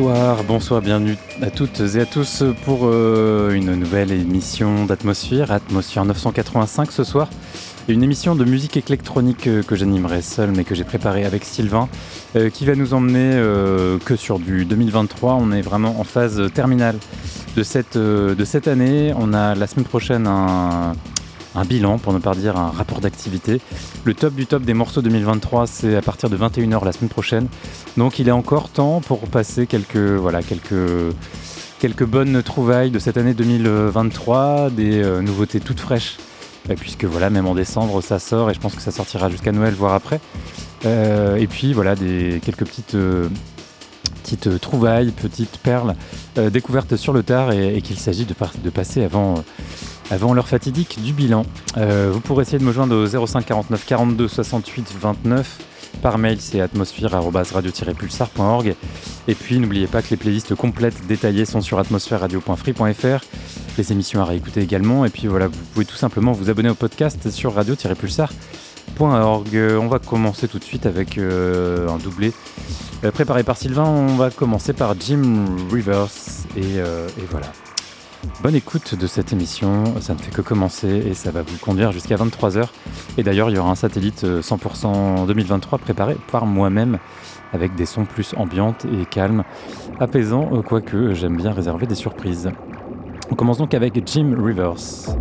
Bonsoir, bonsoir, bienvenue à toutes et à tous pour euh, une nouvelle émission d'Atmosphère, Atmosphère 985 ce soir. Une émission de musique électronique euh, que j'animerai seul mais que j'ai préparée avec Sylvain euh, qui va nous emmener que sur du 2023. On est vraiment en phase terminale de cette, de cette année. On a la semaine prochaine un, un bilan, pour ne pas dire un rapport d'activité. Le top du top des morceaux 2023, c'est à partir de 21h la semaine prochaine. Donc il est encore temps pour passer quelques, voilà, quelques, bonnes trouvailles de cette année 2023, des euh, nouveautés toutes fraîches. Euh, puisque voilà, même en décembre, ça sort et je pense que ça sortira jusqu'à Noël, voire après. Euh, et puis voilà, des, quelques petites petites trouvailles, petites perles découvertes sur le tard et, qu'il s'agit de, de, passer avant, avant l'heure fatidique du bilan. Euh, vous pourrez essayer de me joindre au 05 49 42 68 29. Par mail, c'est atmosphère-radio-pulsar.org. Et puis, n'oubliez pas que les playlists complètes détaillées sont sur atmosphère-radio.free.fr. Les émissions à réécouter également. Et puis voilà, vous pouvez tout simplement vous abonner au podcast sur radio-pulsar.org. On va commencer tout de suite avec euh, un doublé euh, préparé par Sylvain. On va commencer par Jim Rivers. et voilà. Bonne écoute de cette émission, ça ne fait que commencer et ça va vous conduire jusqu'à 23h. Et d'ailleurs, il y aura un satellite 100% euh, 2023 préparé par moi-même avec des sons plus ambiantes et calmes, apaisants, euh, quoique j'aime bien réserver des surprises. On commence donc avec Jim Rivers.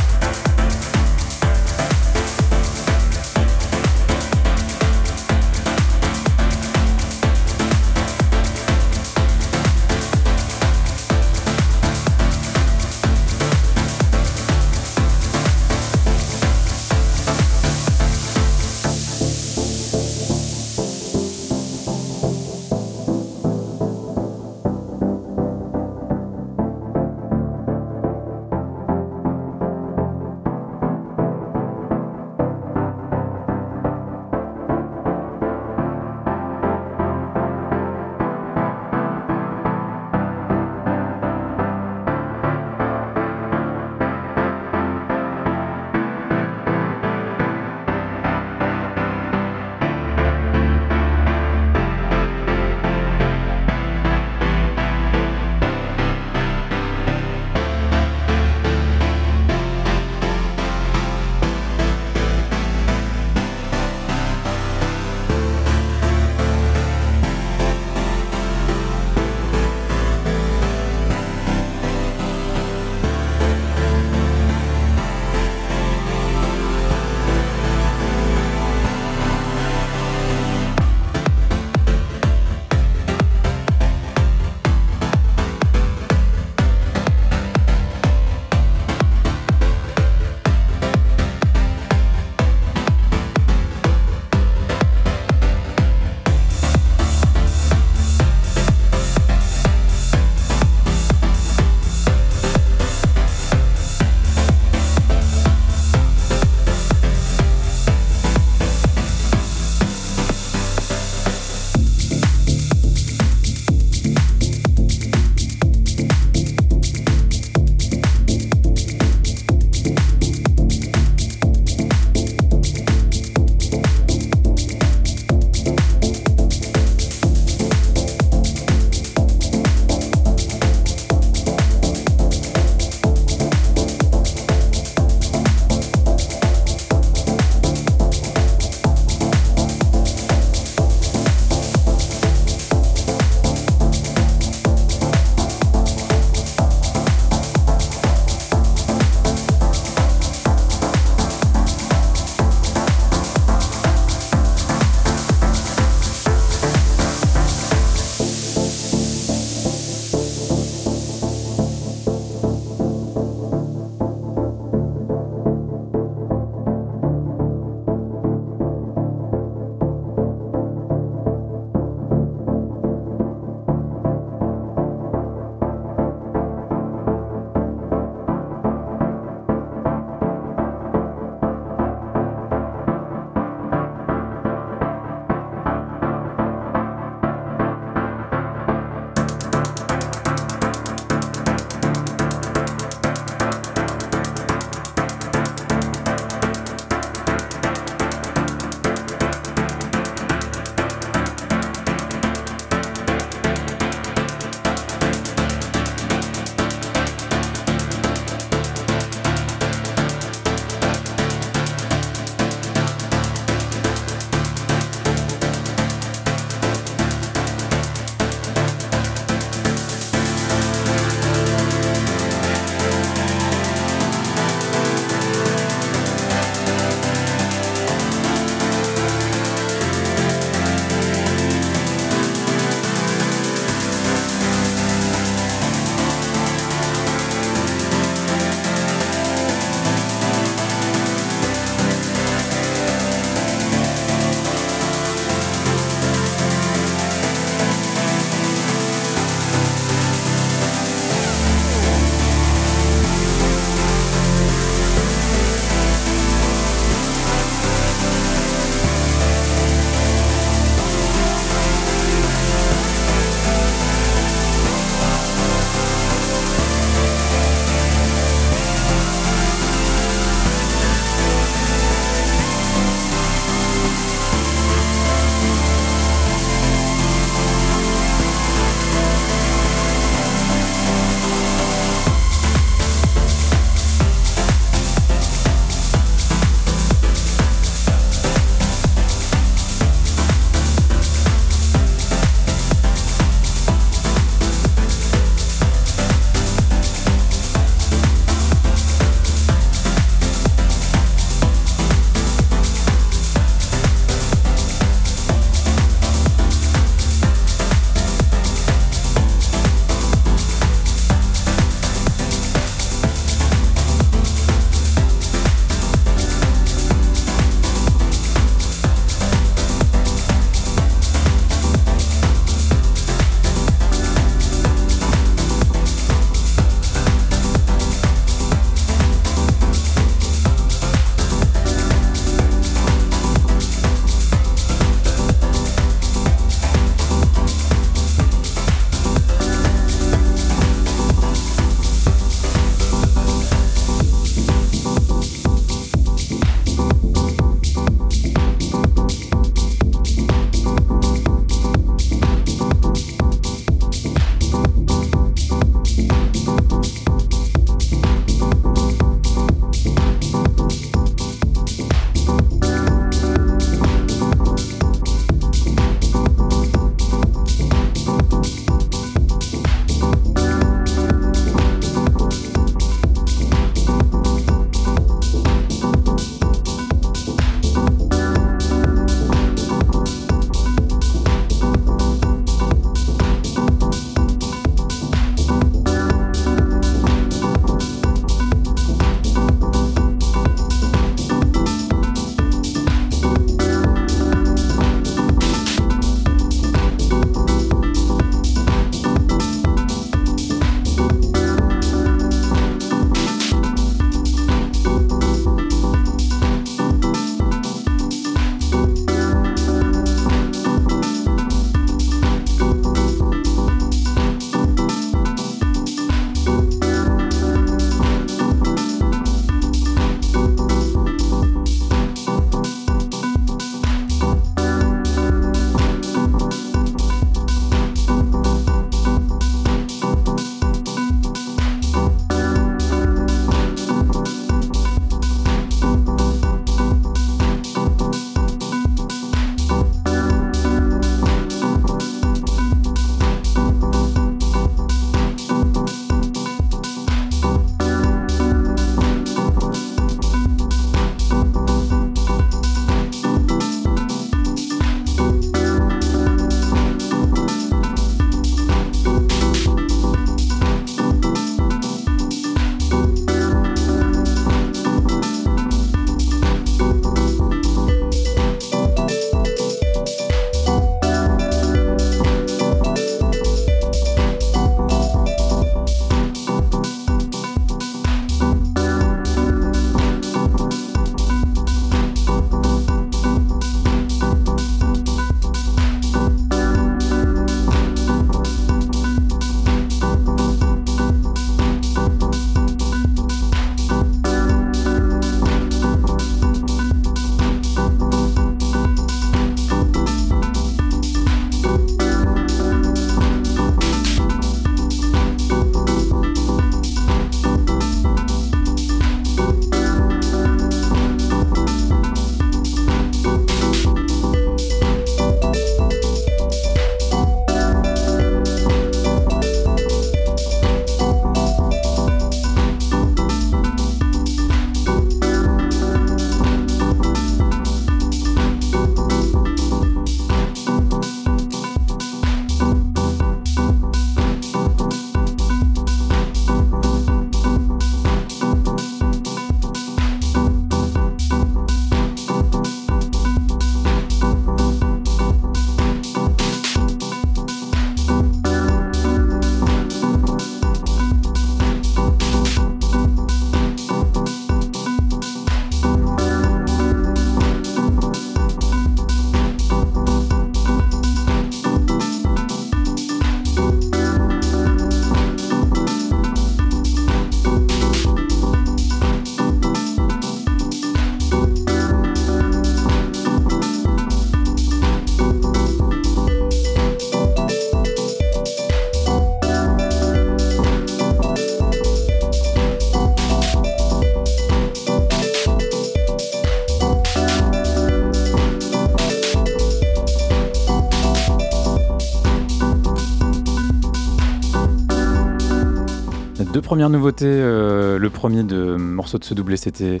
Deux premières nouveautés. Euh, le premier de morceau de ce doublé, c'était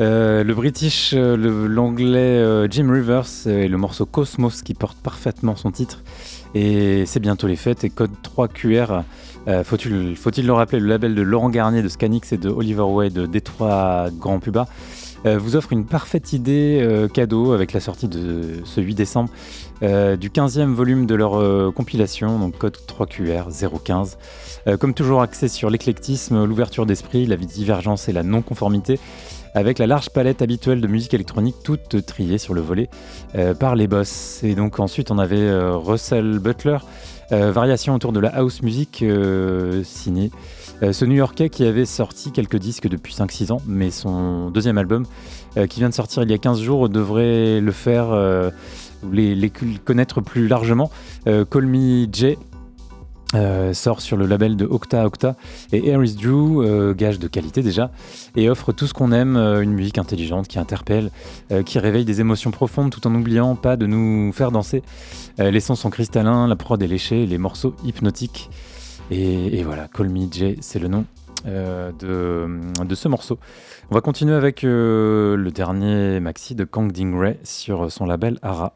euh, le British, euh, l'anglais Jim Rivers et le morceau Cosmos qui porte parfaitement son titre. Et c'est bientôt les fêtes et Code 3 QR. Faut-il faut le rappeler, le label de Laurent Garnier, de Scanix et de Oliver Way de Détroit Grand Puba vous offre une parfaite idée cadeau avec la sortie de ce 8 décembre du 15e volume de leur compilation, donc code 3QR 015. Euh, comme toujours axé sur l'éclectisme, l'ouverture d'esprit, la divergence et la non-conformité, avec la large palette habituelle de musique électronique, toute triée sur le volet euh, par les boss. Et donc ensuite on avait euh, Russell Butler, variation autour de la house music signé. ce New-Yorkais qui avait sorti quelques disques depuis 5-6 ans, mais son deuxième album, qui vient de sortir il y a 15 jours, devrait le faire, les, les, connaître plus largement. Call Me Jay, euh, sort sur le label de Octa Octa et Harris Drew, euh, gage de qualité déjà, et offre tout ce qu'on aime, euh, une musique intelligente qui interpelle, qui réveille des émotions profondes tout en n'oubliant pas de nous faire danser. les sons sont cristallins, la prod est léchée, les morceaux hypnotiques. Et, voilà, Call Me Jay, c'est le nom de, de, ce morceau. On va continuer avec le dernier maxi de Kang Ding Ray sur son label Ara.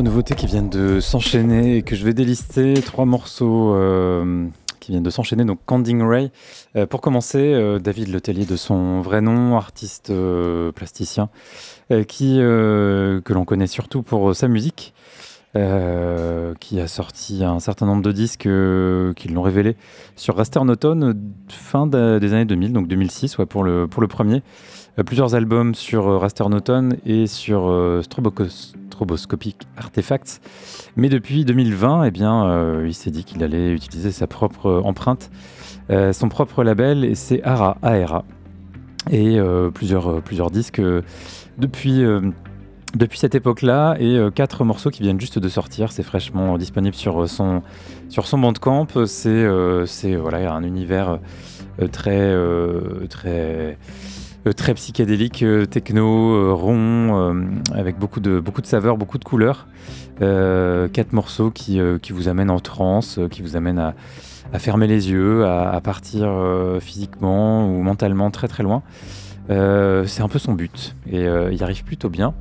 D'autres nouveautés qui viennent de s'enchaîner et que je vais délister, trois morceaux euh, qui viennent de s'enchaîner, donc Canding Ray. Euh, pour commencer, euh, David Letellier de son vrai nom, artiste plasticien, qui, que l'on connaît surtout pour sa musique. qui a sorti un certain nombre de disques qui l'ont révélé sur Raster Noton fin des années 2000, donc 2006 ouais, pour, le, pour le premier. Plusieurs albums sur Raster Noton et sur Strobocos Stroboscopic Artifacts. Mais depuis 2020, eh bien, euh, il s'est dit qu'il allait utiliser sa propre euh, empreinte, euh, son propre label, et c'est ARA, ARA. Et plusieurs, disques depuis, cette époque-là, et quatre morceaux qui viennent juste de sortir. C'est fraîchement disponible sur son, sur son bandcamp. C'est c'est voilà, un univers très, très euh, très psychédélique, euh, techno, euh, rond, avec beaucoup de, beaucoup saveurs, beaucoup de couleurs. quatre morceaux qui, vous amènent en transe, qui vous amènent à, fermer les yeux, à, partir physiquement ou mentalement très très loin. c'est un peu son but et il arrive plutôt bien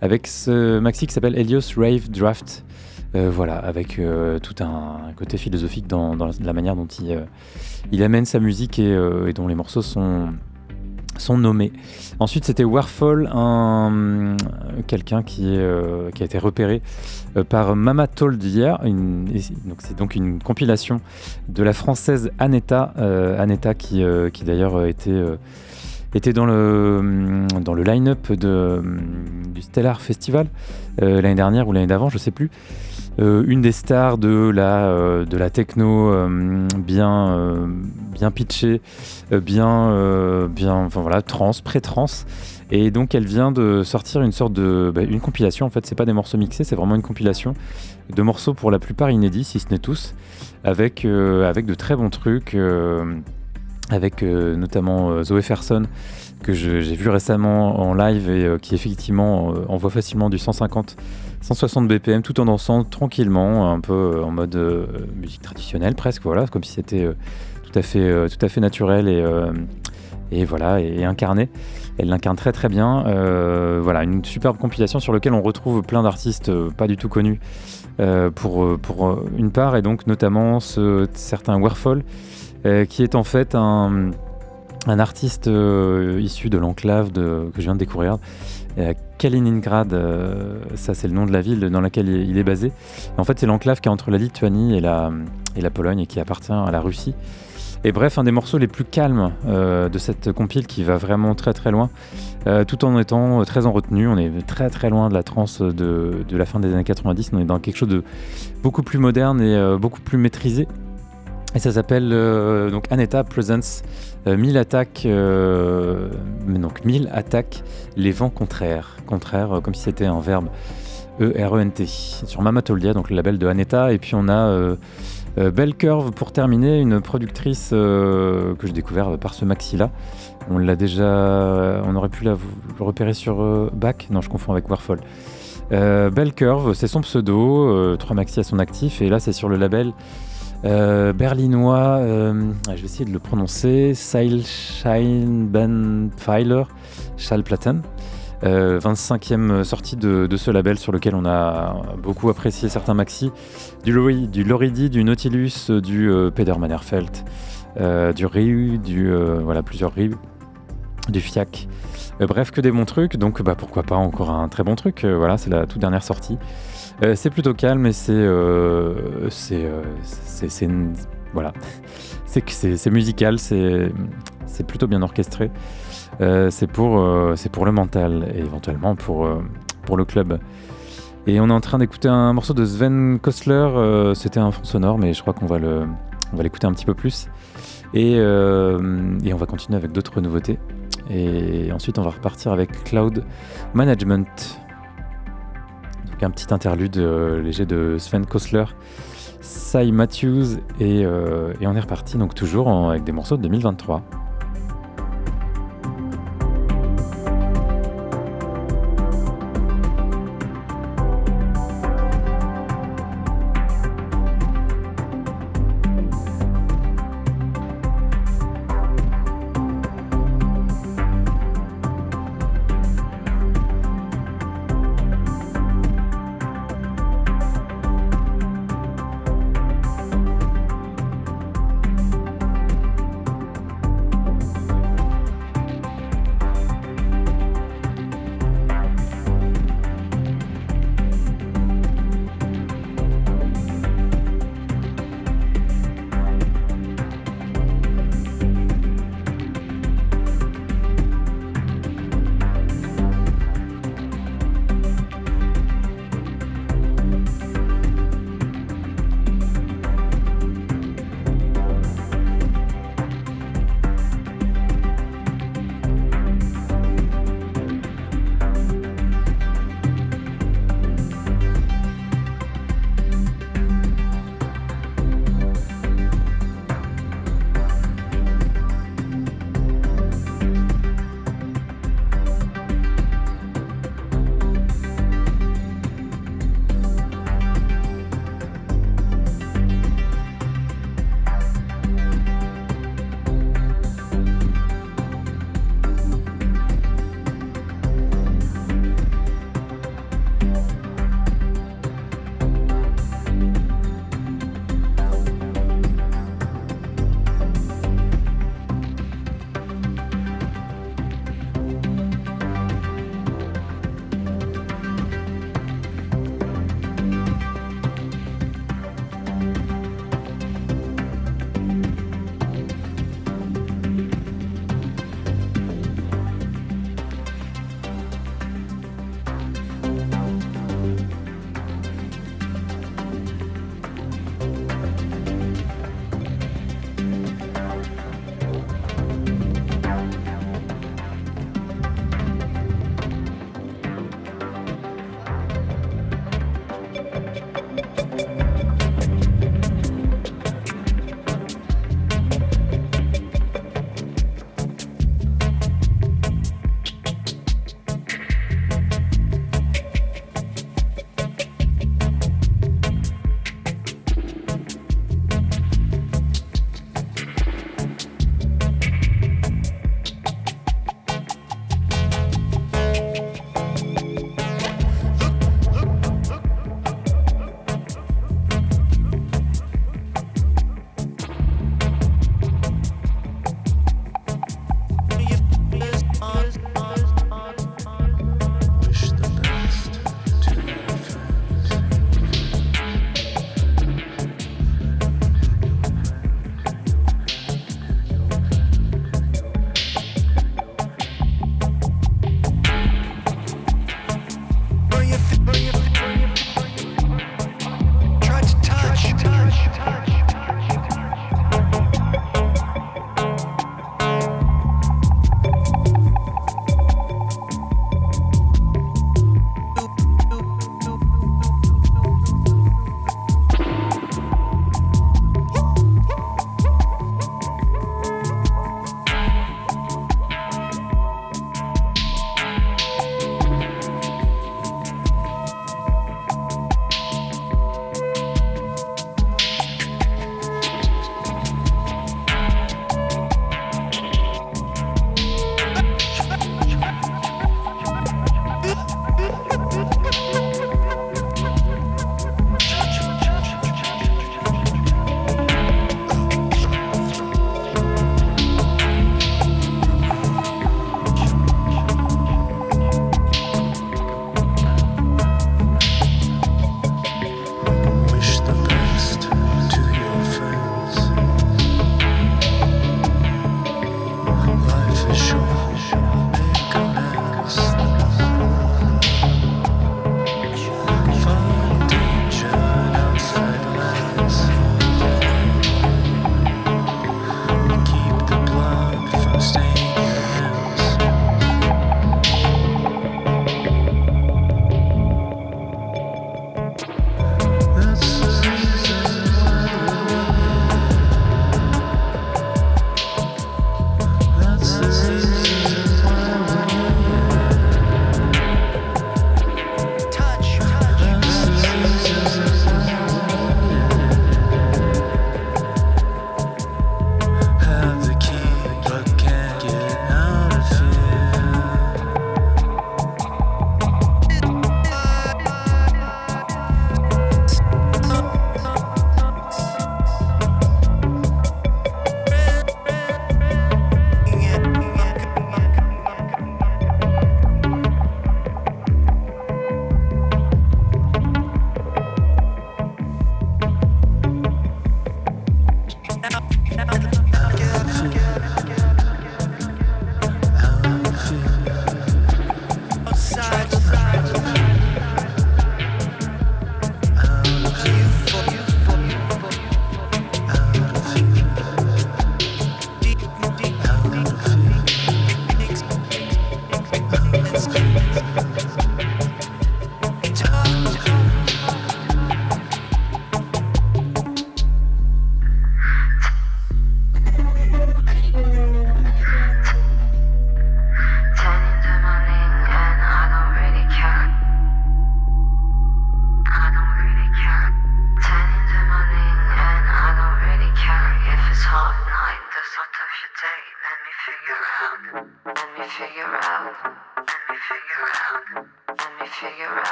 avec ce maxi qui s'appelle Helios Rave Draft. voilà, avec tout un, côté philosophique dans, la manière dont il, amène sa musique et, dont les morceaux sont, sont nommés. Ensuite, c'était Warfall, un, quelqu'un qui, euh, qui a été repéré euh, par Mama Told Hier. c'est donc une compilation de la française Aneta, euh, Aneta qui, qui d'ailleurs était, était dans le, dans le line-up du Stellar Festival l'année dernière ou l'année d'avant, je sais plus. Euh, une des stars de la, euh, de la techno euh, bien, bien pitchée, bien, bien enfin, voilà, trans, pré-trans. Et donc elle vient de sortir une sorte de bah, une compilation. En fait, c'est pas des morceaux mixés, c'est vraiment une compilation de morceaux pour la plupart inédits, si ce n'est tous, avec avec de très bons trucs, avec notamment Zoé Ferson que j'ai vu récemment en live et qui effectivement envoie facilement du 150 160 BPM tout en dansant tranquillement, un peu euh, en mode euh, musique traditionnelle presque, voilà, comme si c'était euh, tout, à fait, tout à fait naturel et, et voilà, et, incarné. Elle l'incarne très très bien. voilà, une superbe compilation sur laquelle on retrouve plein d'artistes pas du tout connus pour, pour une part, et donc notamment ce certain Warfall, qui est en fait un, artiste issu de l'enclave que je viens de découvrir, Kaliningrad, euh, ça c'est le nom de la ville dans laquelle il est basé. en fait, c'est l'enclave qui est entre la Lituanie et la, et la Pologne et qui appartient à la Russie. Et bref, un des morceaux les plus calmes euh, de cette compile qui va vraiment très très loin, euh, tout en étant très en retenue. On est très très loin de la trance de, la fin des années 90. On est dans quelque chose de beaucoup plus moderne et beaucoup plus maîtrisé. Et ça s'appelle donc Aneta Presents 1000 euh, attaques, euh, donc 1000 attaques, les vents contraires. Contraires, euh, comme si c'était un verbe. E-R-E-N-T. Sur Mamatoldia, donc le label de Aneta. Et puis on a Belle Curve pour terminer, une productrice que j'ai découvert par ce maxi-là. On l'a déjà. On aurait pu la repérer sur Back. Non, je confonds avec Warfall. Belle Curve, c'est son pseudo, trois maxi à son actif. Et là, c'est sur le label euh, berlinois, euh, je vais essayer de le prononcer, Seilscheinbenpfeiler Schallplatten. Euh, 25e sortie de, ce label sur lequel on a beaucoup apprécié certains maxi, du, Lori, du Loridi, du Nautilus, du euh, Peder Mannerfeld, du Ryu, du voilà plusieurs Ryu, du FIAC. bref, que des bons trucs, donc bah, pourquoi pas encore un très bon truc. voilà, c'est la toute dernière sortie. Euh, c'est plutôt calme et c'est euh, euh, c'est voilà. C'est musical c'est plutôt bien orchestré. C'est pour pour le mental et éventuellement pour pour le club. Et on est en train d'écouter un morceau de Sven Kostler c'était un fond sonore mais je crois qu'on va l'écouter un petit peu plus. Et, et on va continuer avec d'autres nouveautés. Et ensuite on va repartir avec Cloud Management un petit interlude euh, léger de Sven Kostler, Cy Matthews, euh, et on est reparti donc toujours avec des morceaux de 2023.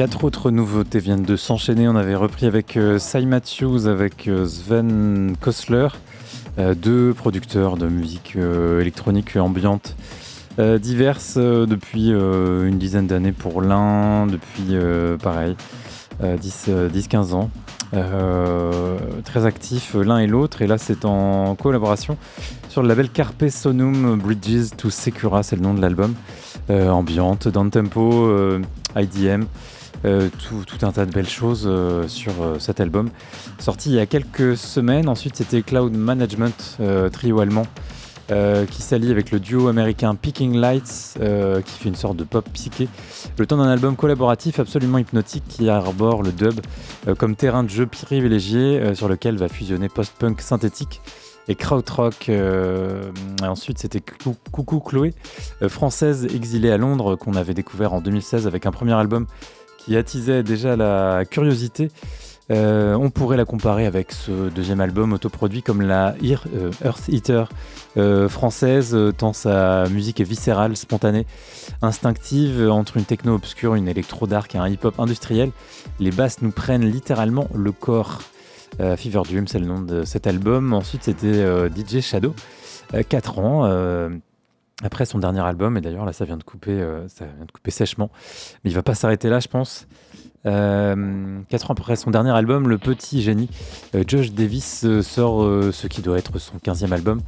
Quatre autres nouveautés viennent de s'enchaîner. On avait repris avec euh, Cy Matthews, avec euh, Sven Kosler, euh, deux producteurs de musique euh, électronique ambiante euh, diverses depuis une dizaine d'années pour l'un, depuis pareil, euh, 10-15 ans. Très actifs l'un et l'autre, et là c'est en collaboration sur le label Carpe Sonum Bridges to Secura, c'est le nom de l'album. Ambiante, down tempo, euh, IDM, tout, tout un tas de belles choses euh, sur euh, cet album. Sorti il y a quelques semaines, ensuite c'était Cloud Management, euh, trio allemand, euh, qui s'allie avec le duo américain Picking Lights, euh, qui fait une sorte de pop psyché. Le temps d'un album collaboratif absolument hypnotique qui arbore le dub euh, comme terrain de jeu privilégié euh, sur lequel va fusionner post-punk synthétique et krautrock. Euh, ensuite, c'était Cou- Coucou Chloé, euh, française exilée à Londres, qu'on avait découvert en 2016 avec un premier album qui attisait déjà la curiosité. Euh, on pourrait la comparer avec ce deuxième album autoproduit comme la euh, Earth Eater euh, française, tant sa musique est viscérale, spontanée, instinctive, entre une techno obscure, une électro dark et un hip-hop industriel. Les basses nous prennent littéralement le corps. Fever Dream, c'est le nom de cet album. Ensuite, c'était DJ Shadow, 4 ans. Après son dernier album, et d'ailleurs là ça vient de couper, euh, ça vient de couper sèchement, mais il va pas s'arrêter là, je pense. Euh, quatre ans après son dernier album, le petit génie euh, Josh Davis sort ce qui doit être son 15e album,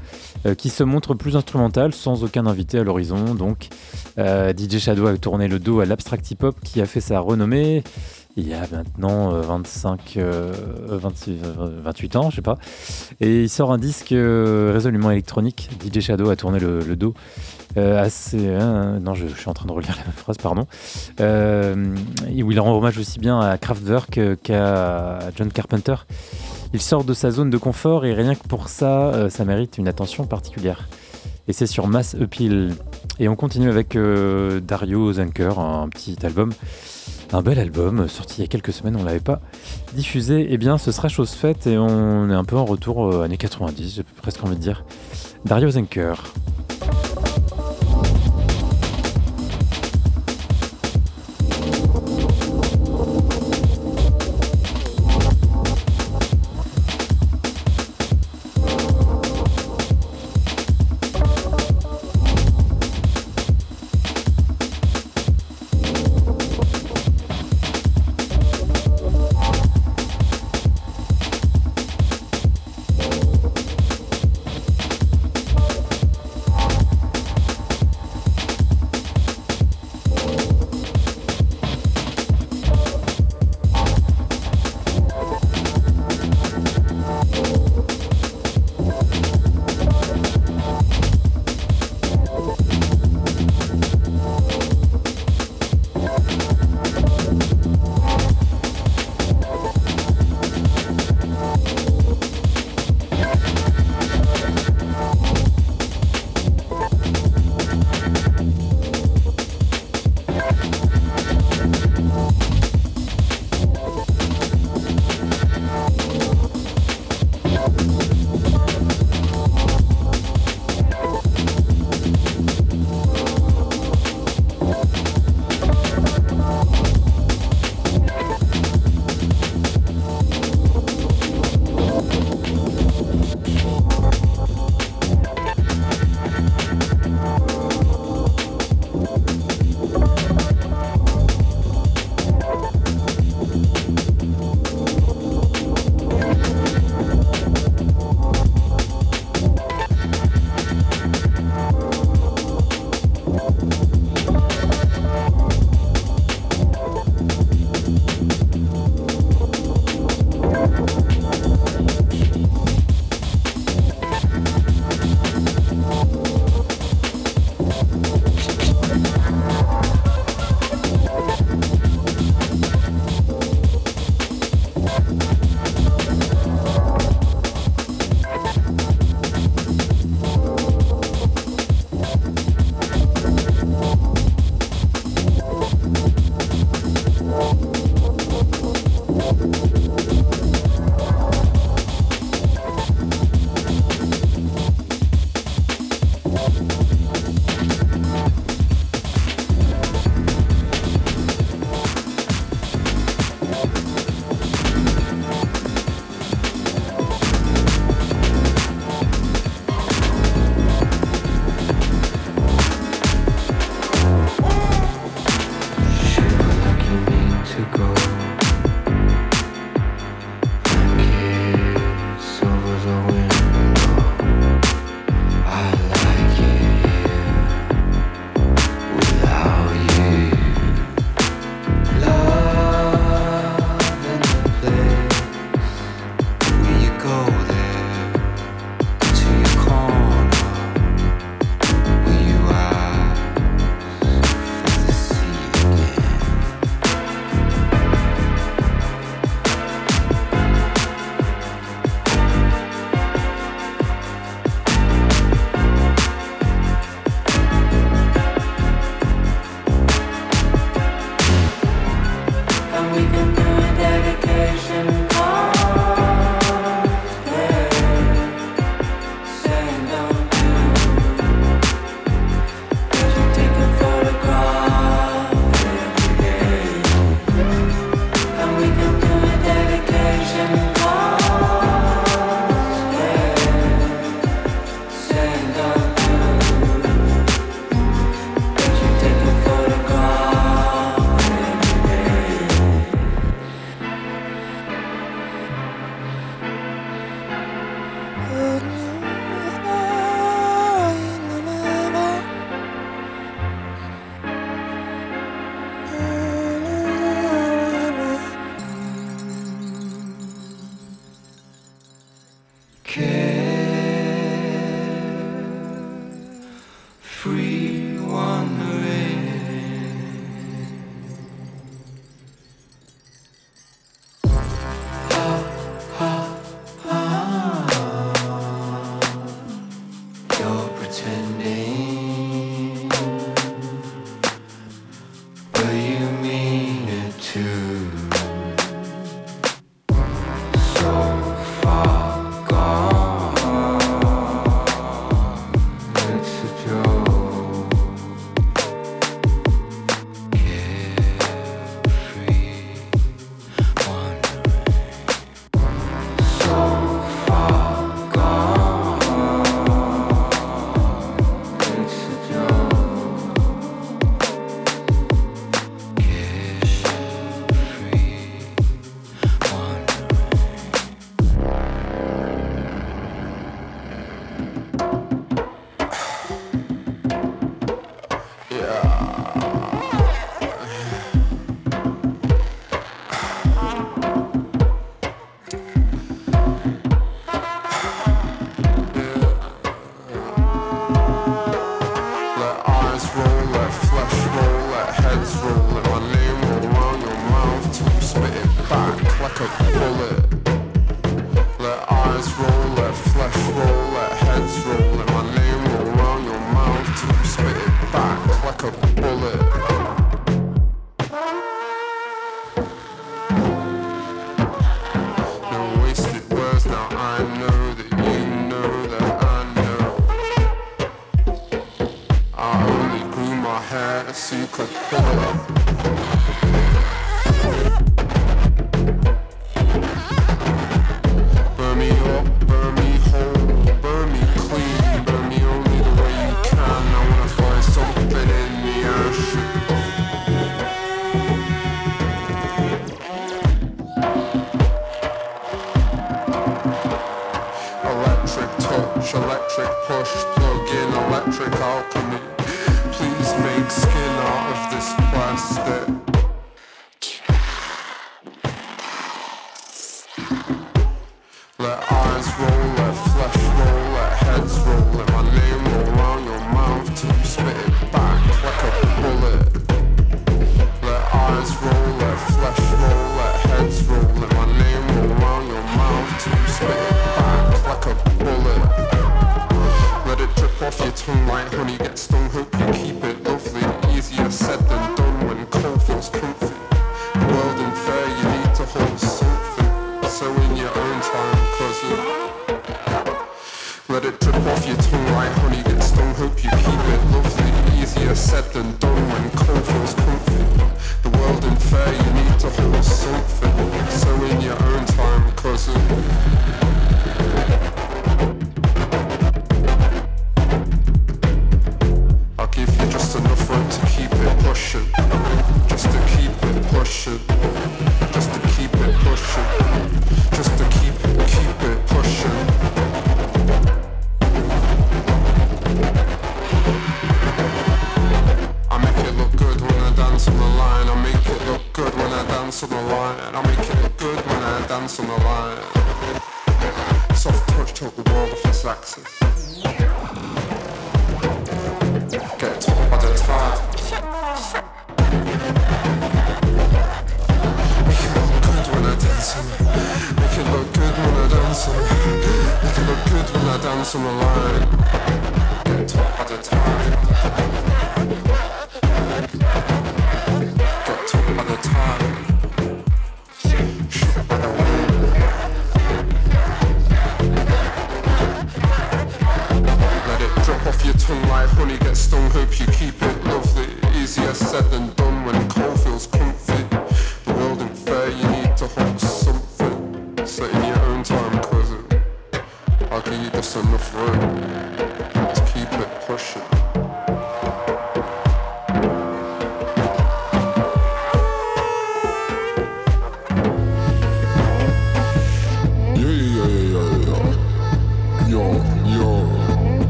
qui se montre plus instrumental, sans aucun invité à l'horizon. Donc, DJ Shadow a tourné le dos à l'abstract hip-hop qui a fait sa renommée il y a maintenant euh, 25, euh, 26, euh, 28 ans, je sais pas. Et il sort un disque euh, résolument électronique. DJ Shadow a tourné le, dos. euh, euh, non, je, suis en train de relire la même phrase, pardon. Euh, où il rend hommage aussi bien à Kraftwerk euh, qu'à John Carpenter. Il sort de sa zone de confort et rien que pour ça, euh, ça mérite une attention particulière. Et c'est sur Mass Uphill. Et on continue avec euh, Dario Zenker, un petit album. Un bel album, euh, sorti il y a quelques semaines, on l'avait pas diffusé. Eh bien, ce sera chose faite et on est un peu en retour euh, années 90, j'ai presque envie de dire. Dario Zenker.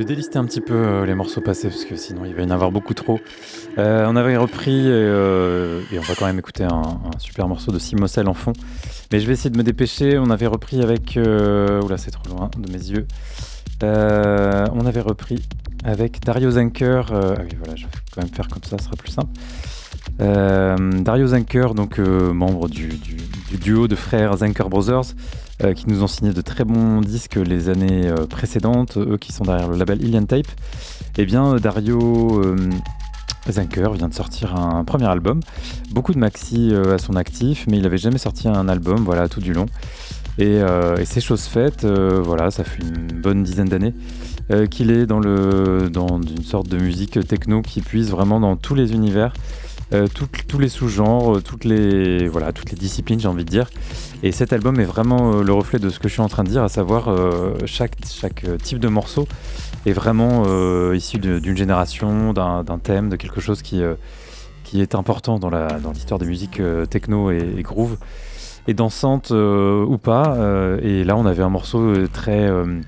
Vais délister un petit peu euh, les morceaux passés parce que sinon il va y en avoir beaucoup trop. Euh, on avait repris euh, et on va quand même écouter un, super morceau de Simosel en fond. Mais je vais essayer de me dépêcher. On avait repris avec. Euh, oula, c'est trop loin de mes yeux. On avait repris avec Dario Zenker. euh, ah oui, voilà, je vais quand même faire comme ça, ce sera plus simple. Dario Zenker, donc membre du, du- du duo de frères Zenker Brothers, euh, qui nous ont signé de très bons disques les années euh, précédentes, eux qui sont derrière le label Ilian Tape. Eh bien, Dario euh, Zenker vient de sortir un premier album, beaucoup de maxi à son actif, mais il n'avait jamais sorti un album, voilà, tout du long. Et, et c'est chose faite, voilà, ça fait une bonne dizaine d'années qu'il est dans, le, dans une sorte de musique techno qui puise vraiment dans tous les univers, tout- tous les sous-genres, euh, toutes les, voilà, toutes les disciplines, j'ai envie de dire. Et cet album est vraiment euh, le reflet de ce que je suis en train de dire, à savoir euh, chaque, chaque euh, type de morceau est vraiment euh, issu d'une génération, d'un thème, de quelque chose qui, euh, qui est important dans l'histoire des musiques euh, techno et, et groove, et dansante euh, ou pas. euh, et là, on avait un morceau euh, très, euh,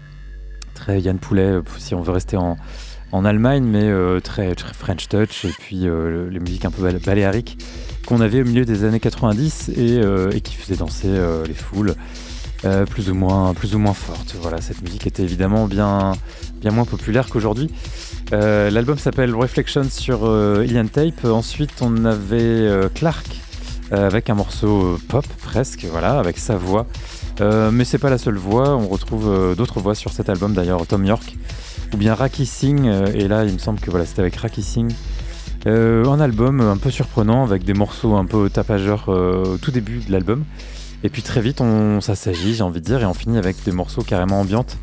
très Yann Poulet, euh, si on veut rester en, en Allemagne, mais euh, très, très French touch, et puis euh, les musiques un peu bal- baléariques qu'on avait au milieu des années 90 et, euh, et qui faisait danser les foules. plus ou moins plus ou moins fortes. Voilà, cette musique était évidemment bien bien moins populaire qu'aujourd'hui. L'album s'appelle Reflections sur Ilian Tape. Ensuite, on avait Clark avec un morceau pop presque, voilà, avec sa voix. Mais c'est pas la seule voix. On retrouve d'autres voix sur cet album d'ailleurs, Tom York ou bien Raki Singh. euh, et là, il me semble que voilà, c'était avec Raki Singh. Euh, un album un peu surprenant avec des morceaux un peu tapageurs euh, au tout début de l'album. Et puis très vite, on s'assagit, j'ai envie de dire, et on finit avec des morceaux carrément ambiantes.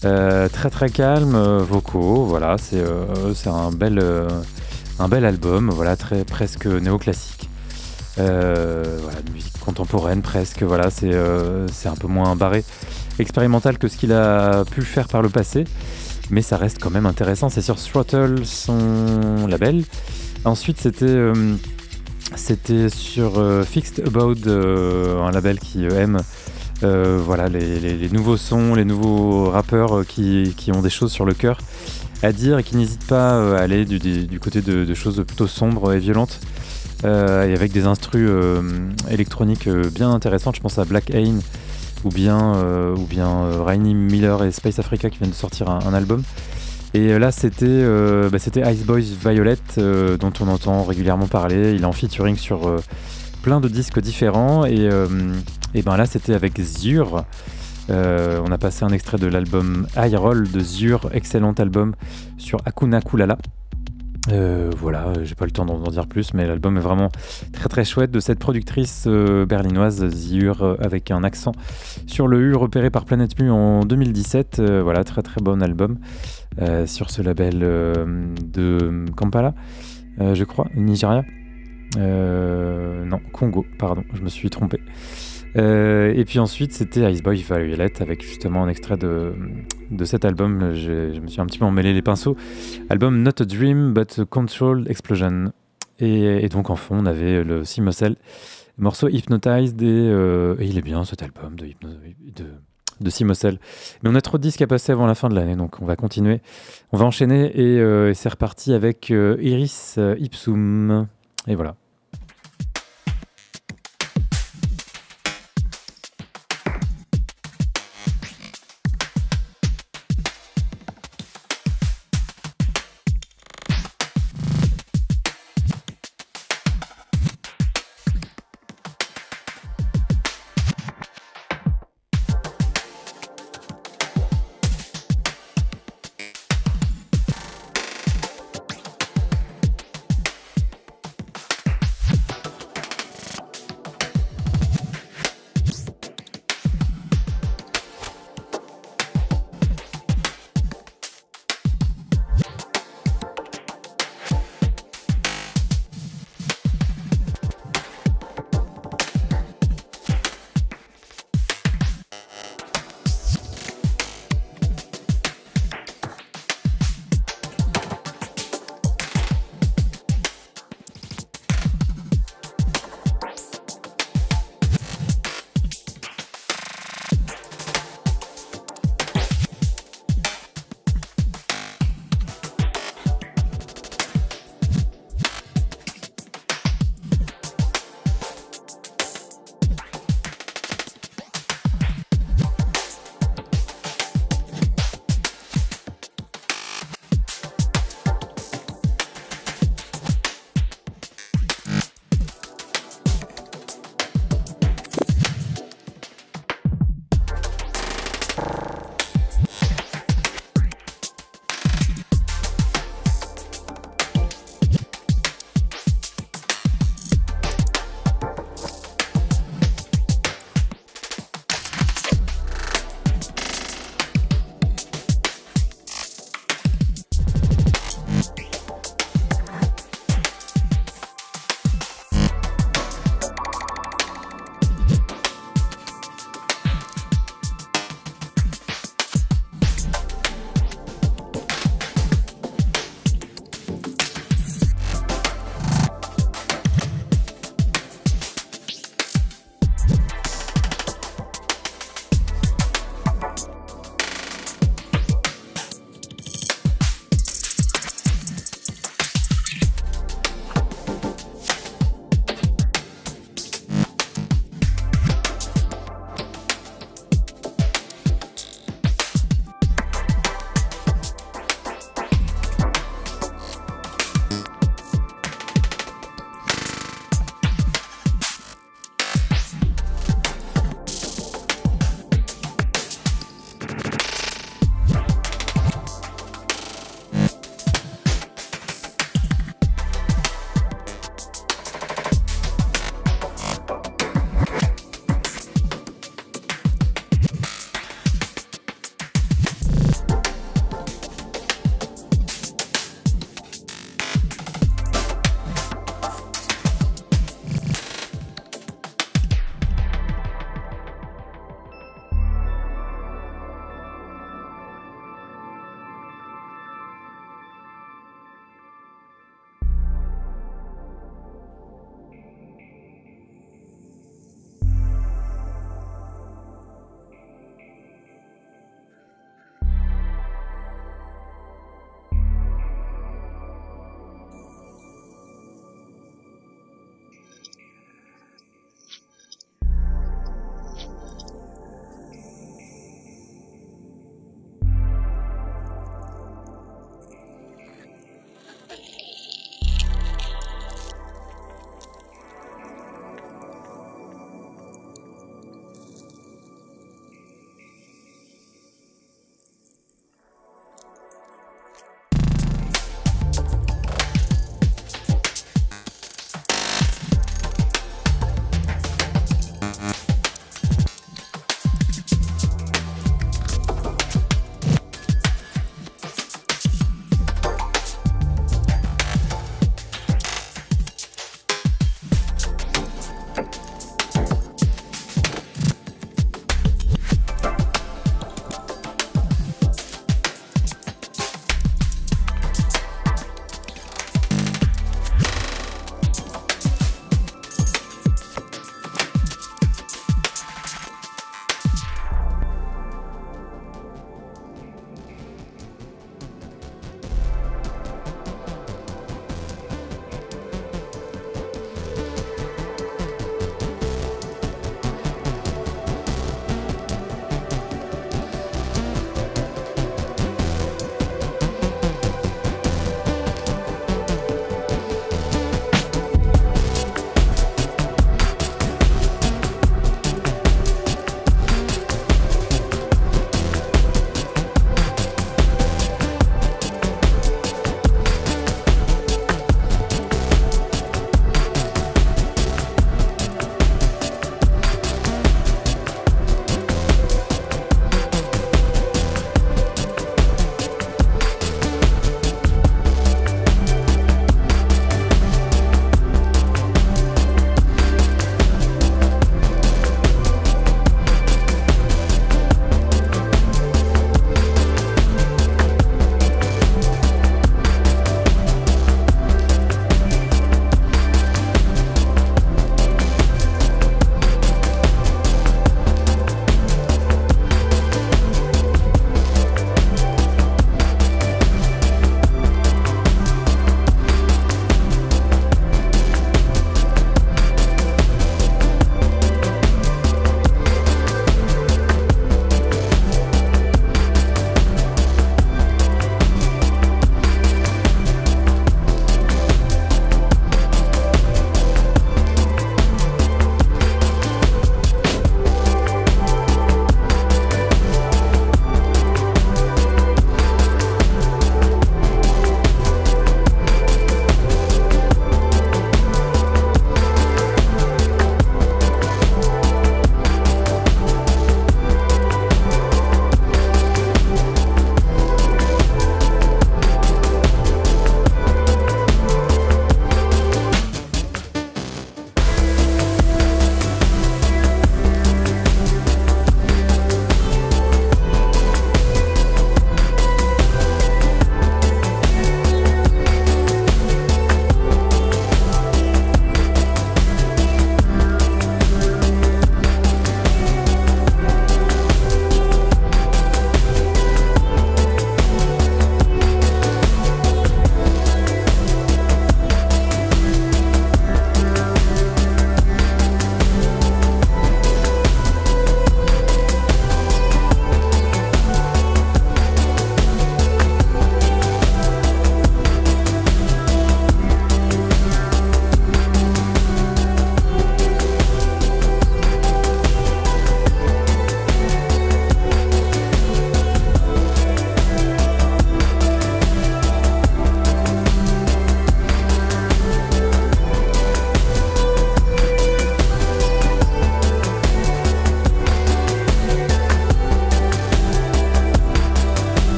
Très très calmes, euh, vocaux, voilà, c'est un, bel, un bel album, voilà, très, presque néoclassique. Voilà, musique contemporaine presque, voilà, c'est un peu moins barré, expérimental que ce qu'il a pu faire par le passé, mais ça reste quand même intéressant. C'est sur Throttle, son label. Ensuite, c'était euh, sur euh, Fixed About, euh, un label qui aime voilà, les, nouveaux sons, les nouveaux rappeurs qui, qui ont des choses sur le cœur à dire et qui n'hésitent pas à aller du, côté de, choses plutôt sombres et violentes. et avec des instrus électroniques bien intéressantes, je pense à Black Ain ou bien, euh, ou bien euh, Rainy Miller et Space Africa qui viennent de sortir un, album. Et euh, là, c'était bah, c'était Ice Boys Violet, dont on entend régulièrement parler. Il est en featuring sur plein de disques différents. Et, et ben là, c'était avec Zur. On a passé un extrait de l'album High Roll de Zur, excellent album sur Akuna Kulala. Euh, voilà, euh, j'ai pas le temps d'en dire plus, mais l'album est vraiment très très chouette de cette productrice euh, berlinoise euh, avec un accent sur le U repéré par Planète Mu en 2017. Euh, voilà, très très bon album sur ce label de Kampala, je crois, Nigeria. Non, Congo, pardon, je me suis trompé. Euh, et puis ensuite, c'était Ice Boy Violet avec justement un extrait de, de cet album. Je, me suis un petit peu emmêlé les pinceaux. Album Not a Dream, but a Controlled Explosion. Et, donc en fond, on avait le Simosel, morceau Hypnotized. Et, euh, et il est bien cet album de, de, de. Mais on a trop de disques à passer avant la fin de l'année, donc on va continuer. On va enchaîner et, euh, c'est reparti avec Iris Ipsum. Et voilà.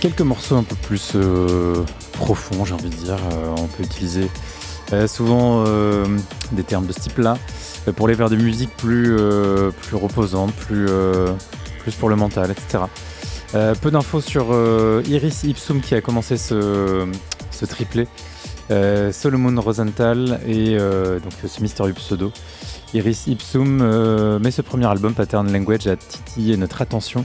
Quelques morceaux un peu plus euh, profonds, j'ai envie de dire. Euh, on peut utiliser euh, souvent des termes de ce type-là pour les faire de musique plus, plus reposante, plus, plus pour le mental, etc. Peu d'infos sur Iris Ipsum qui a commencé ce, ce triplé. Solomon Rosenthal et donc ce mystérieux pseudo. Iris Ipsum met ce premier album Pattern Language a titillé notre attention.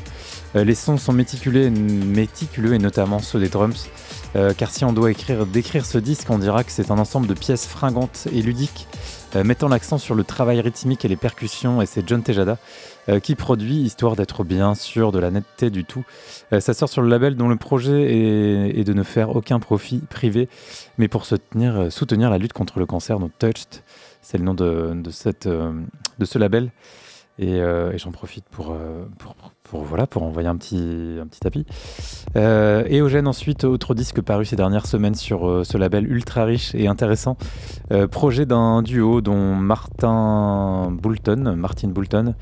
Euh, les sons sont méticuleux, et notamment ceux des drums. Euh, car si on doit écrire, décrire ce disque, on dira que c'est un ensemble de pièces fringantes et ludiques, euh, mettant l'accent sur le travail rythmique et les percussions, et c'est John Tejada qui produit, histoire d'être bien sûr de la netteté du tout. Ça sort sur le label dont le projet est, de ne faire aucun profit privé, mais pour soutenir, la lutte contre le cancer, donc Touched, c'est le nom de, ce label. Et, j'en profite pour, pour, pour, voilà, pour envoyer un petit, un tapis. Euh, et Eugène ensuite, autre disque paru ces dernières semaines sur euh, ce label ultra riche et intéressant. Euh, projet d'un duo dont Martin Boulton, Martin Boulton,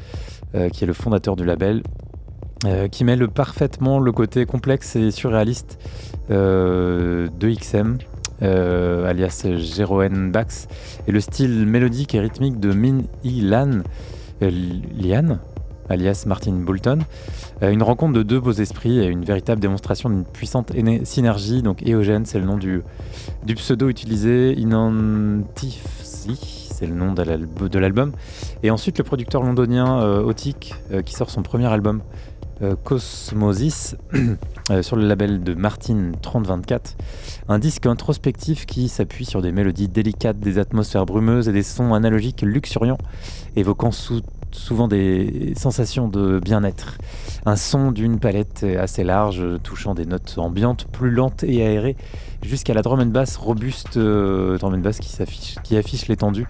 euh, qui est le fondateur du label, euh, qui mêle parfaitement le côté complexe et surréaliste euh, de XM, euh, alias Jeroen Bax, et le style mélodique et rythmique de Min euh, Lian, alias Martin Boulton. Euh, une rencontre de deux beaux esprits et une véritable démonstration d'une puissante synergie. Donc Eogène, c'est le nom du, pseudo utilisé. Inantifsi, c'est le nom de l'alb- de l'album. Et ensuite le producteur londonien euh, Otik, euh, qui sort son premier album. euh, Cosmosis euh, sur le label de Martin 3024 un disque introspectif qui s'appuie sur des mélodies délicates, des atmosphères brumeuses et des sons analogiques luxuriants, évoquant sou- souvent des sensations de bien-être. Un son d'une palette assez large, touchant des notes ambiantes plus lentes et aérées, jusqu'à la drum and bass robuste, euh, drum qui, qui affiche l'étendue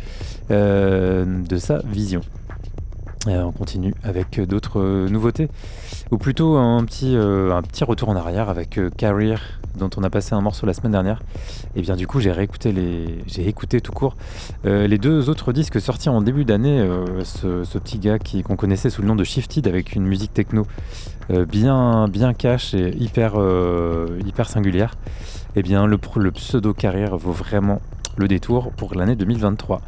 euh, de sa vision. Euh, on continue avec d'autres nouveautés, ou plutôt un petit, un petit retour en arrière avec Carrier, dont on a passé un morceau la semaine dernière. Et bien du coup, j'ai réécouté les, j'ai écouté tout court euh, les deux autres disques sortis en début d'année. euh, ce, petit gars qui qu'on connaissait sous le nom de Shifted avec une musique techno euh, bien, bien cash et hyper, singulière. Et bien le, pseudo Carrier vaut vraiment le détour pour l'année 2023.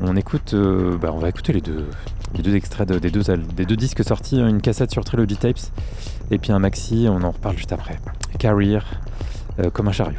On écoute, bah, on va écouter les deux, les extraits de- des, deux, des deux disques sortis, une cassette sur Trilogy Tapes et puis un maxi, on en reparle juste après. Carrier, euh, comme un chariot.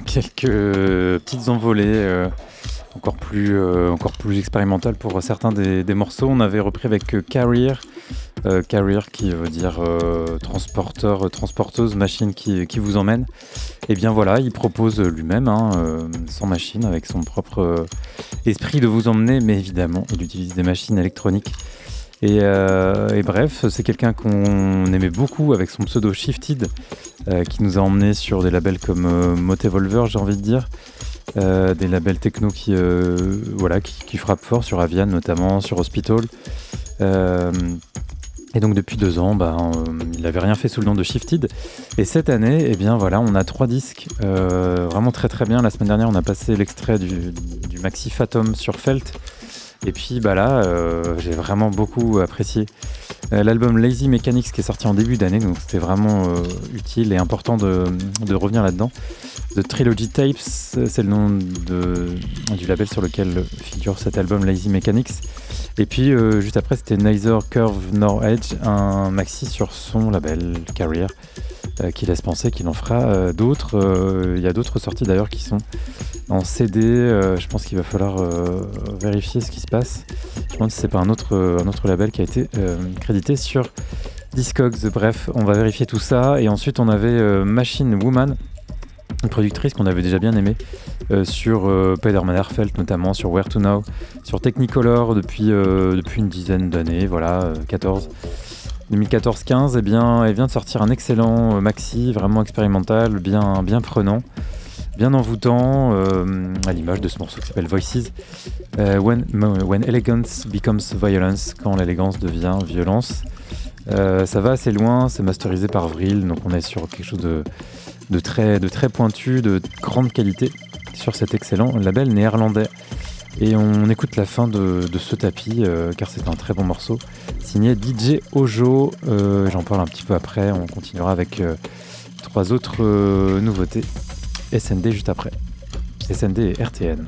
Quelques petites envolées. euh, encore plus, euh, encore plus expérimentales pour certains des, morceaux. On avait repris avec euh, Carrier. euh, carrier qui veut dire euh, transporteur, euh, transporteuse, machine qui, qui vous emmène. Et bien voilà, il propose lui-même, hein, euh, sans machine, avec son propre euh, esprit de vous emmener, mais évidemment, il utilise des machines électroniques. Et, euh, et bref, c'est quelqu'un qu'on aimait beaucoup avec son pseudo Shifted, euh, qui nous a emmenés sur des labels comme euh, Motevolver, j'ai envie de dire. Euh, des labels techno qui, voilà, qui, frappent fort sur Avian notamment, sur Hospital. Et donc depuis deux ans, bah, il n'avait rien fait sous le nom de Shifted. Et cette année, eh bien voilà, on a trois disques vraiment très très bien. La semaine dernière, on a passé l'extrait du, du maxi Fatum sur Felt. Et puis bah là, euh, j'ai vraiment beaucoup apprécié euh, l'album Lazy Mechanics qui est sorti en début d'année, donc c'était vraiment euh, utile et important de, revenir là-dedans. The Trilogy Tapes, c'est le nom du label sur lequel figure cet album Lazy Mechanics. Et puis euh, juste après, c'était Neither Curve Nor Edge, un maxi sur son label Carrier, euh, qui laisse penser qu'il en fera euh, d'autres. Il y a d'autres sorties d'ailleurs qui sont en CD. je pense qu'il va falloir vérifier ce qui se passe. Je demande si c'est pas un autre, un autre label qui a été crédité sur Discogs. Bref, on va vérifier tout ça. Et ensuite, on avait Machine Woman, une productrice qu'on avait déjà bien aimée euh, sur euh, Herfeld notamment, sur Where to Now, sur Technicolor depuis, euh, depuis une dizaine d'années, voilà, euh, 14. 2014-15, eh bien, elle vient de sortir un excellent euh, maxi, vraiment expérimental, bien, bien prenant, bien envoûtant, euh, à l'image de ce morceau qui s'appelle Voices. Euh, when, when Elegance Becomes Violence, quand l'élégance devient violence. Euh, ça va assez loin, c'est masterisé par Vril, donc on est sur quelque chose de, de, très, de pointu, de grande qualité sur cet excellent label néerlandais. Et on écoute la fin de, ce tapis, euh, car c'est un très bon morceau, signé DJ Ojo. Euh, J'en parle un petit peu après, on continuera avec euh, trois autres nouveautés. SND juste après. SND et RTN.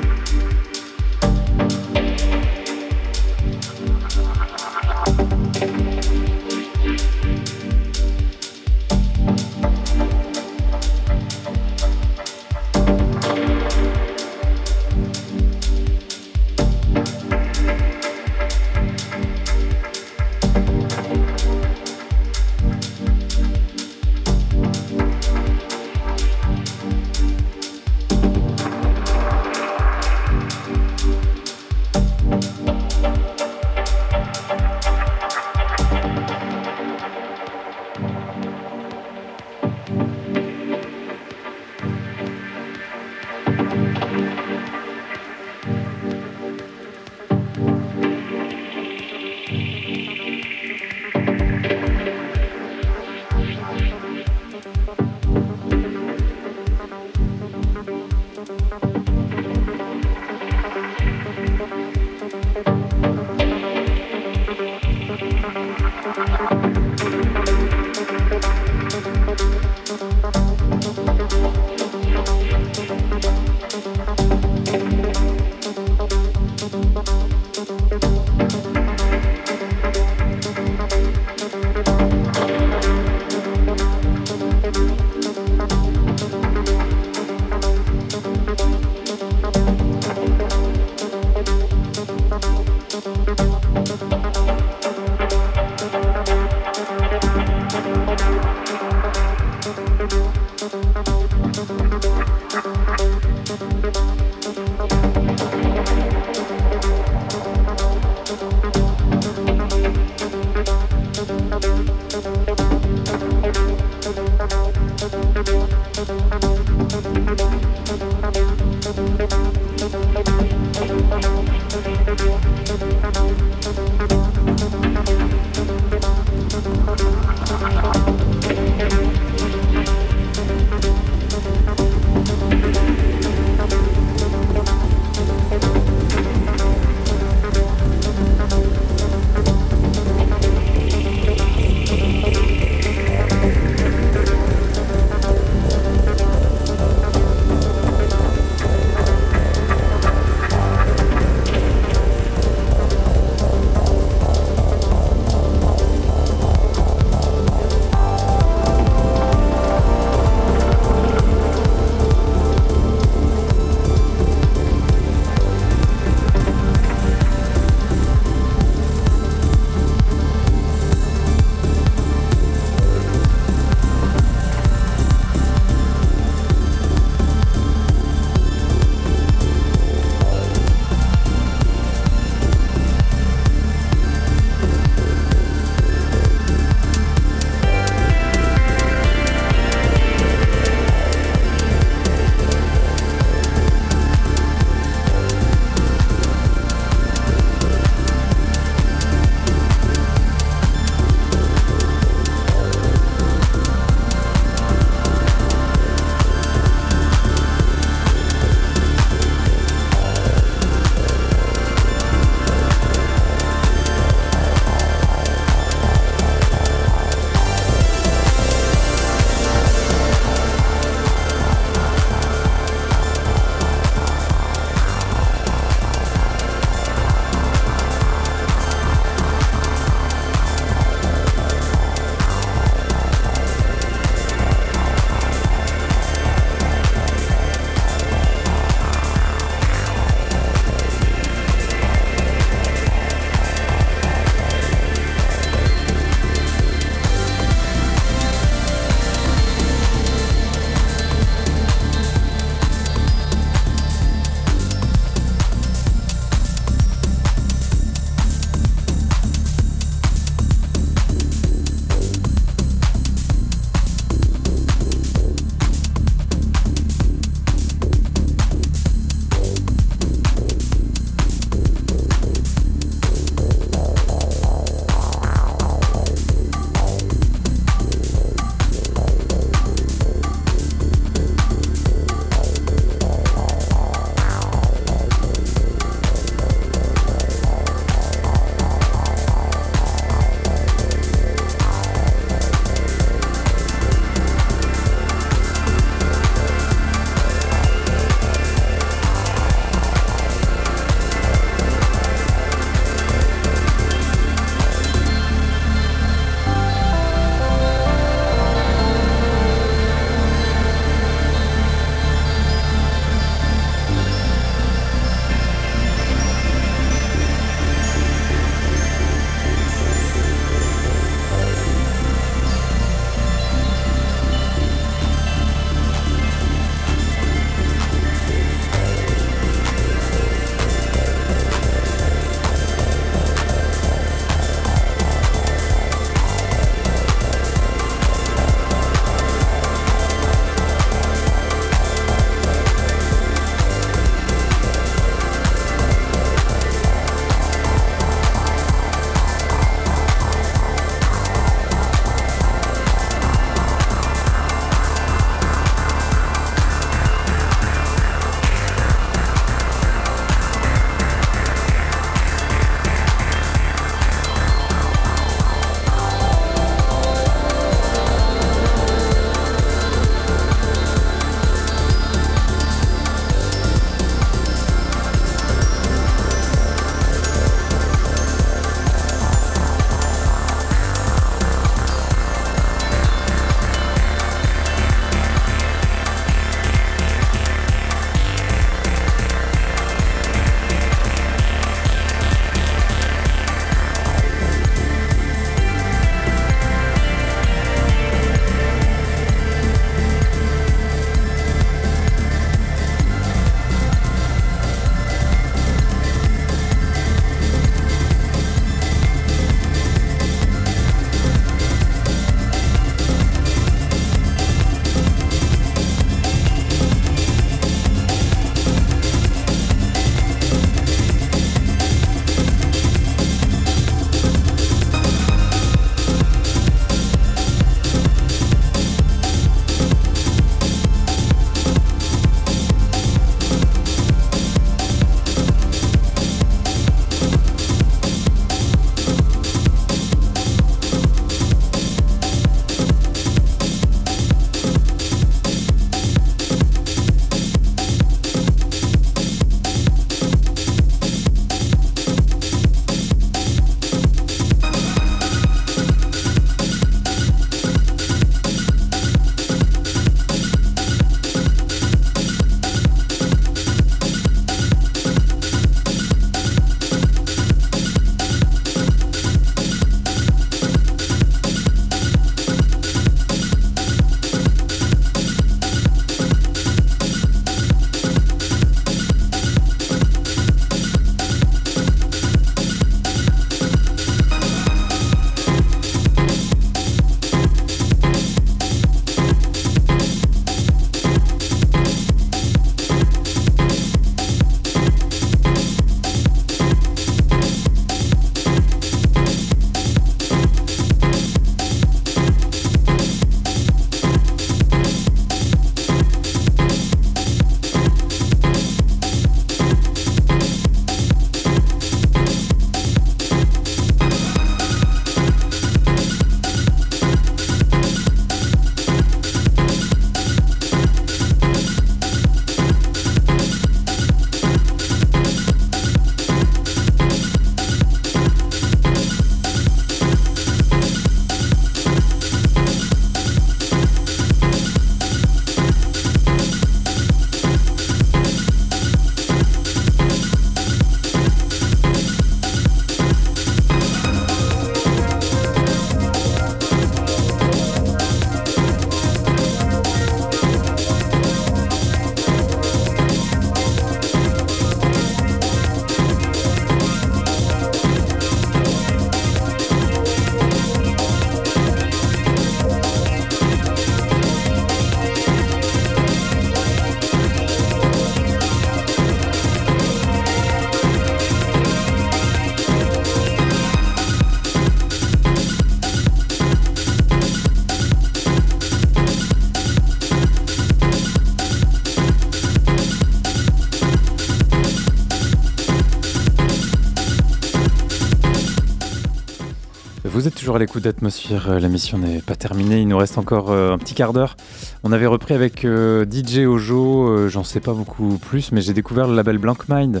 Toujours à l'écoute d'Atmosphère, euh, l'émission n'est pas terminée, il nous reste encore euh, un petit quart d'heure. On avait repris avec euh, DJ Ojo, j'en sais pas beaucoup plus, mais j'ai découvert le label Blank Mind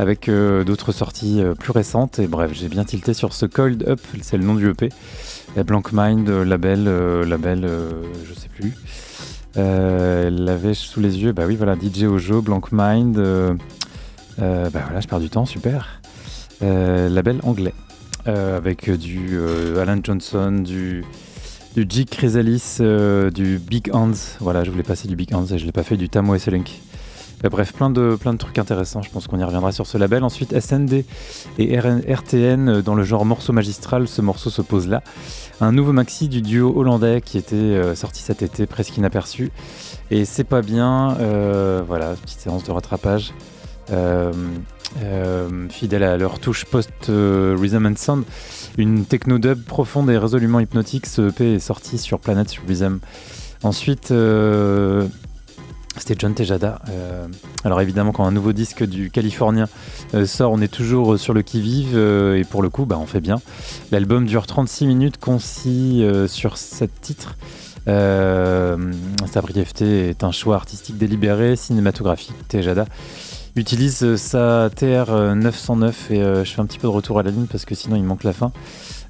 avec d'autres sorties plus récentes. Et bref, j'ai bien tilté sur ce Coiled Up, c'est le nom du EP. Blank Mind, label, label, je sais plus. Euh, sous les yeux, bah oui, voilà, DJ Ojo, Blank Mind. bah voilà, je perds du temps, super. Label anglais. Euh, avec euh, du euh, Alan Johnson, du, Jig Chrysalis, du Big Hands. Voilà, je voulais passer du Big Hands et je l'ai pas fait, du Tamo Esselink. Euh, bref, plein de, plein de trucs intéressants. Je pense qu'on y reviendra sur ce label. Ensuite, SND et RTN dans le genre morceau magistral. Ce morceau se pose là. Un nouveau maxi du duo hollandais qui était sorti cet été, presque inaperçu. Et c'est pas bien. voilà, petite séance de rattrapage. Euh, fidèle à leur touche post-Rhythm and Sound, une techno-dub profonde et résolument hypnotique. Ce EP est sorti sur Planet Rhythm. Ensuite, euh, c'était John Tejada. Euh, alors évidemment, quand un nouveau disque du Californien sort, on est toujours sur le qui-vive et pour le coup, bah, on fait bien. L'album dure 36 minutes, concis sur 7 titres. Sa brièveté est un choix artistique délibéré, cinématographique. Tejada utilise euh, sa TR euh, 909 et euh, je fais un petit peu de retour à la ligne parce que sinon il manque la fin.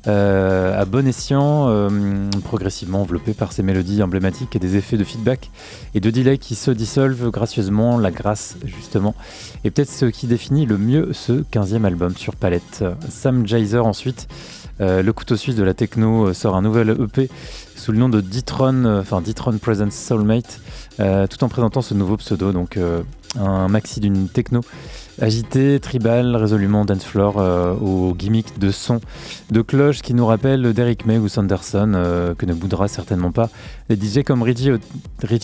Euh, à bon escient, progressivement enveloppé par ses mélodies emblématiques et des effets de feedback et de delay qui se dissolvent gracieusement, la grâce justement, et peut-être ce qui définit le mieux ce 15e album sur palette. Sam Jaiser ensuite, euh, le couteau suisse de la techno, euh, sort un nouvel EP sous le nom de Ditron, euh, enfin Ditron Presents Soulmate, tout en présentant ce nouveau pseudo, donc un maxi d'une techno agité, tribal, résolument dance floor, euh, au de son de cloche qui nous rappelle Derrick May ou Sanderson, que ne boudera certainement pas. Les DJ comme Richie,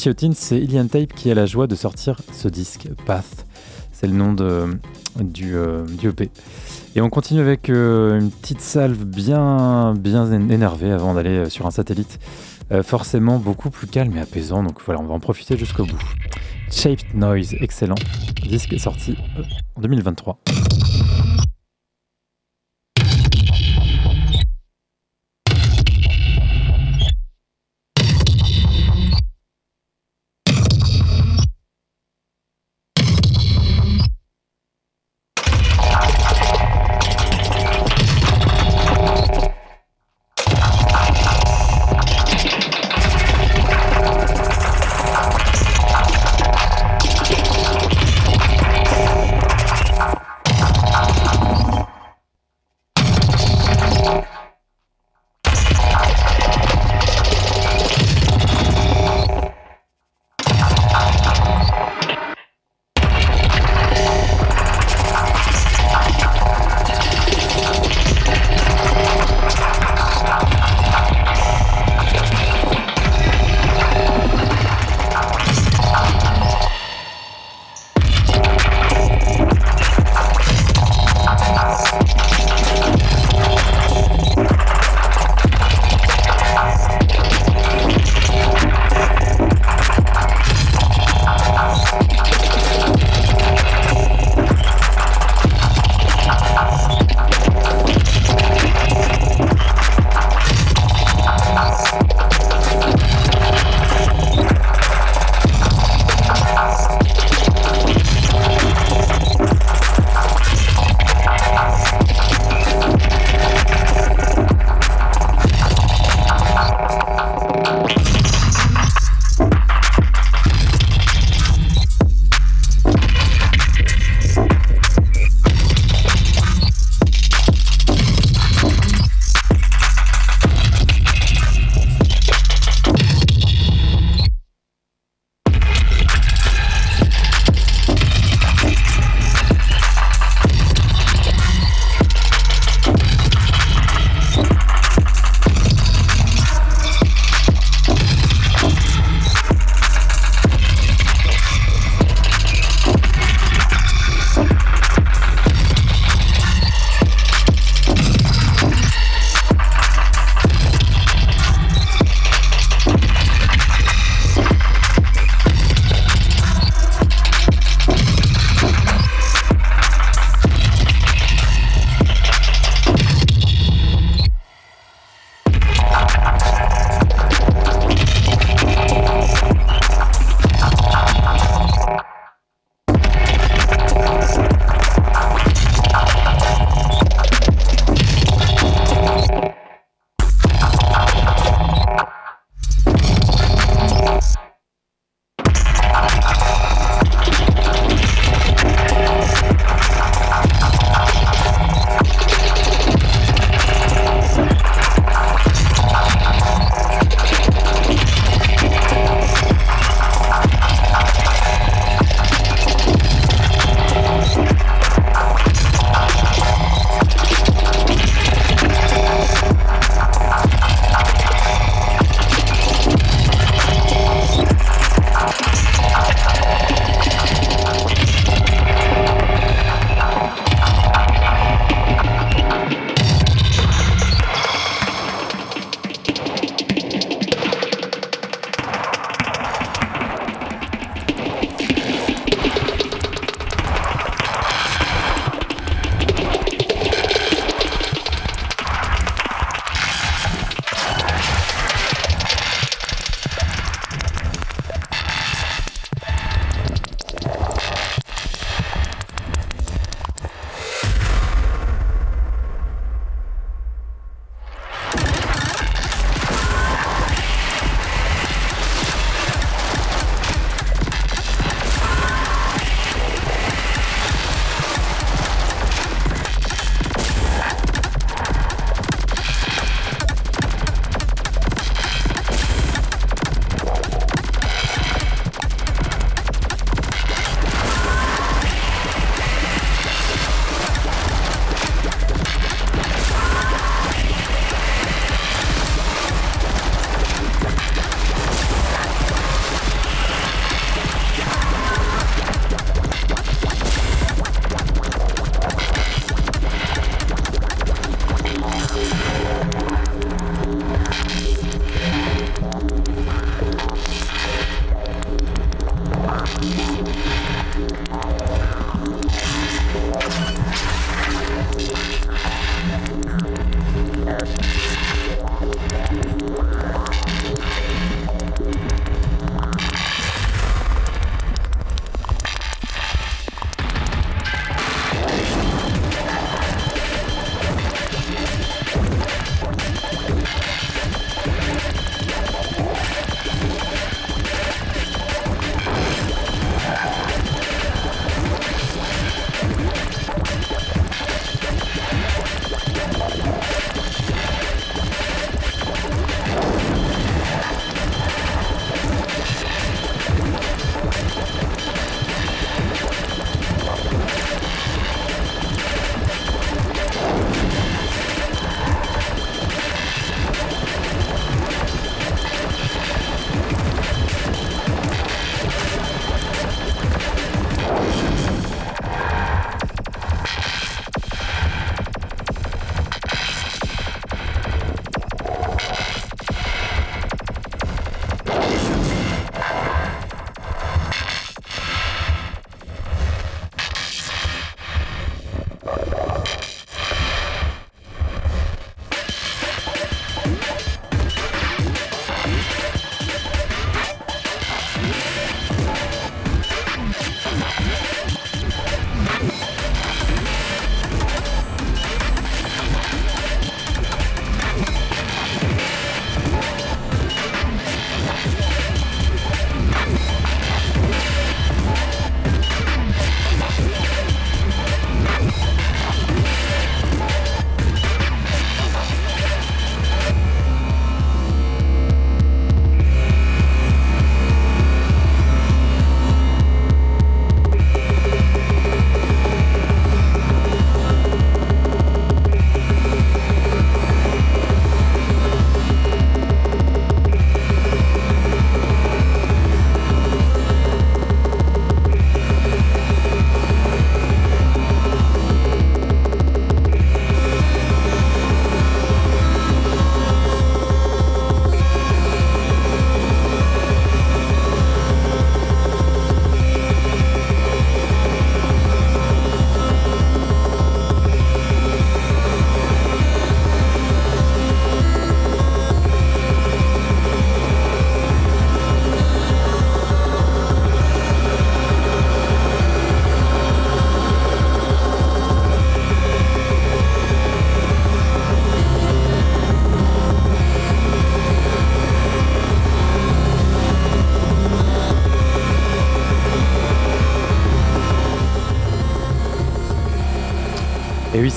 Hawtins, c'est Ilian Tape qui a la joie de sortir ce disque, Path. C'est le nom de, du, euh, du EP. Et on continue avec euh, une petite salve bien, bien énervée avant d'aller euh, sur un satellite. Forcément beaucoup plus calme et apaisant, donc voilà, on va en profiter jusqu'au bout. Shaped Noise, excellent. Disque sorti en 2023.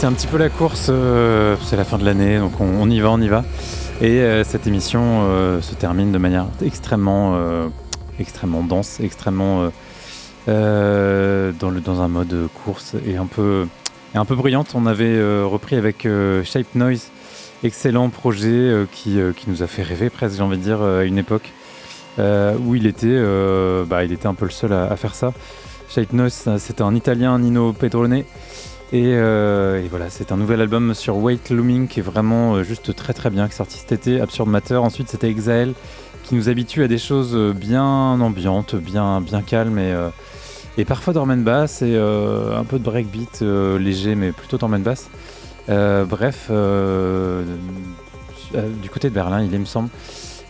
Un petit peu la course, euh, c'est la fin de l'année, donc on, y va, on y va. Et euh, cette émission euh, se termine de manière extrêmement, extrêmement dense, extrêmement dans, dans un mode course et un peu, et un peu bruyante. On avait repris avec Shape Noise, excellent projet qui, qui nous a fait rêver presque, j'ai envie de dire, à une époque où il était, bah, il était un peu le seul à, faire ça. Shape Noise, c'était un Italien, Nino Pedrone. Et, euh, et voilà, c'est un nouvel album sur Weight Looming qui est vraiment euh, juste très très bien, qui est sorti cet été, Absurd Matter. Ensuite, c'était Exael qui nous habitue à des choses euh, bien ambiantes, bien, bien calmes et, et parfois drum and bass et un peu de breakbeat léger, mais plutôt drum and bass. Bref, du côté de Berlin, il est, me semble.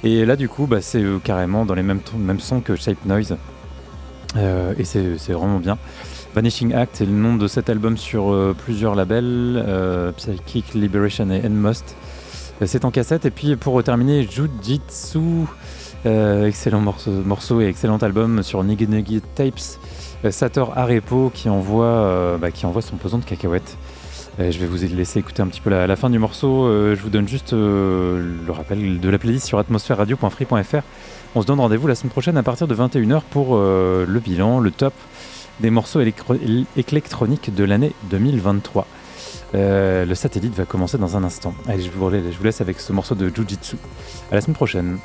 Et là, du coup, bah, c'est carrément dans les mêmes, mêmes sons que Shape Noise. Et c'est vraiment bien. Vanishing Act est le nom de cet album sur euh, plusieurs labels, euh, Psychic Liberation et Endmost. Euh, C'est en cassette. Et puis pour terminer, Jujitsu, euh, excellent morceau, et excellent album sur Niggy Niggy Tapes. Sator Arepo qui envoie, bah, qui envoie son pesant de cacahuètes. Je vais vous laisser écouter un petit peu la, la fin du morceau. Je vous donne juste le rappel de la playlist sur atmosphèreradio.free.fr. On se donne rendez-vous la semaine prochaine à partir de 21h pour le bilan, le top des morceaux électro- électroniques de l'année 2023. Euh, le satellite va commencer dans un instant. Allez, je vous, je vous laisse avec ce morceau de Jujitsu. À la semaine prochaine.